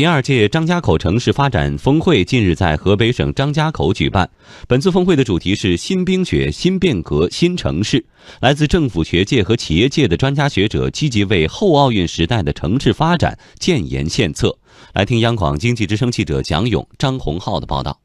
第二届张家口城市发展峰会近日在河北省张家口举办。本次峰会的主题是“新冰雪、新变革、新城市”。来自政府学界和企业界的专家学者积极为后奥运时代的城市发展建言献策。来听央广经济之声记者蒋勇、张洪浩的报道。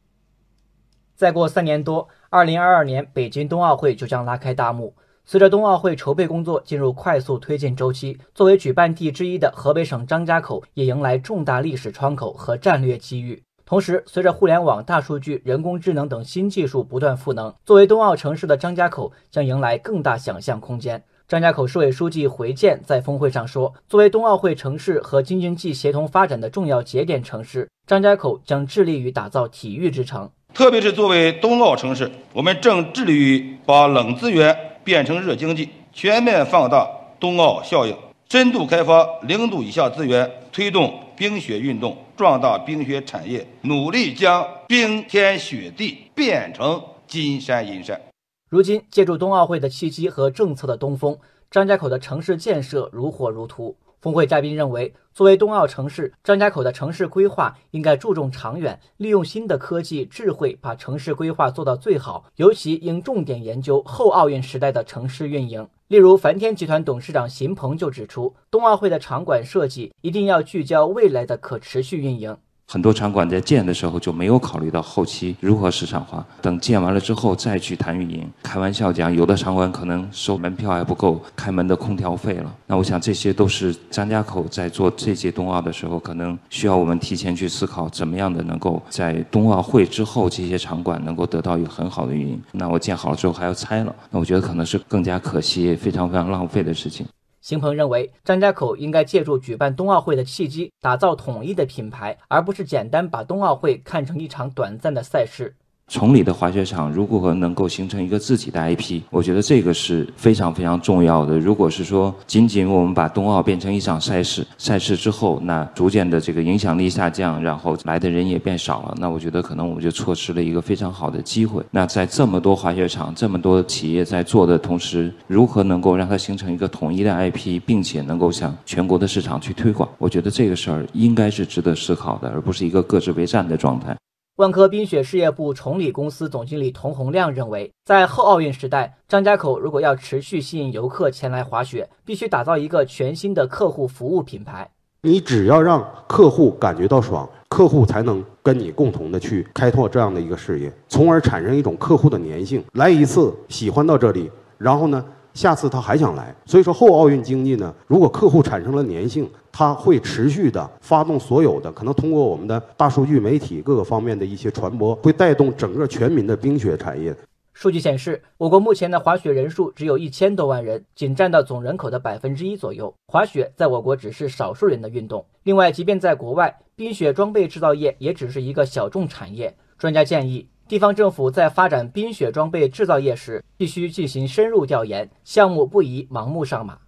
再过三年多，二零二二年北京冬奥会就将拉开大幕。随着冬奥会筹备工作进入快速推进周期，作为举办地之一的河北省张家口也迎来重大历史窗口和战略机遇。同时，随着互联网、大数据、人工智能等新技术不断赋能，作为冬奥城市的张家口将迎来更大想象空间。张家口市委书记回建在峰会上说：“作为冬奥会城市和京津冀协同发展的重要节点城市，张家口将致力于打造体育之城。特别是作为冬奥城市，我们正致力于把冷资源。”变成热经济，全面放大冬奥效应，深度开发零度以下资源，推动冰雪运动，壮大冰雪产业，努力将冰天雪地变成金山银山。如今，借助冬奥会的契机和政策的东风，张家口的城市建设如火如荼。峰会嘉宾认为，作为冬奥城市，张家口的城市规划应该注重长远，利用新的科技智慧，把城市规划做到最好。尤其应重点研究后奥运时代的城市运营。例如，梵天集团董事长邢鹏就指出，冬奥会的场馆设计一定要聚焦未来的可持续运营。很多场馆在建的时候就没有考虑到后期如何市场化，等建完了之后再去谈运营。开玩笑讲，有的场馆可能收门票还不够开门的空调费了。那我想这些都是张家口在做这届冬奥的时候，可能需要我们提前去思考，怎么样的能够在冬奥会之后这些场馆能够得到一个很好的运营。那我建好了之后还要拆了，那我觉得可能是更加可惜、非常非常浪费的事情。邢鹏认为，张家口应该借助举办冬奥会的契机，打造统一的品牌，而不是简单把冬奥会看成一场短暂的赛事。崇礼的滑雪场如果能够形成一个自己的 IP，我觉得这个是非常非常重要的。如果是说仅仅我们把冬奥变成一场赛事，赛事之后那逐渐的这个影响力下降，然后来的人也变少了，那我觉得可能我们就错失了一个非常好的机会。那在这么多滑雪场、这么多企业在做的同时，如何能够让它形成一个统一的 IP，并且能够向全国的市场去推广？我觉得这个事儿应该是值得思考的，而不是一个各自为战的状态。万科冰雪事业部崇礼公司总经理童洪亮认为，在后奥运时代，张家口如果要持续吸引游客前来滑雪，必须打造一个全新的客户服务品牌。你只要让客户感觉到爽，客户才能跟你共同的去开拓这样的一个事业，从而产生一种客户的粘性。来一次喜欢到这里，然后呢？下次他还想来，所以说后奥运经济呢，如果客户产生了粘性，他会持续的发动所有的可能通过我们的大数据、媒体各个方面的一些传播，会带动整个全民的冰雪产业。数据显示，我国目前的滑雪人数只有一千多万人，仅占到总人口的百分之一左右。滑雪在我国只是少数人的运动。另外，即便在国外，冰雪装备制造业也只是一个小众产业。专家建议。地方政府在发展冰雪装备制造业时，必须进行深入调研，项目不宜盲目上马。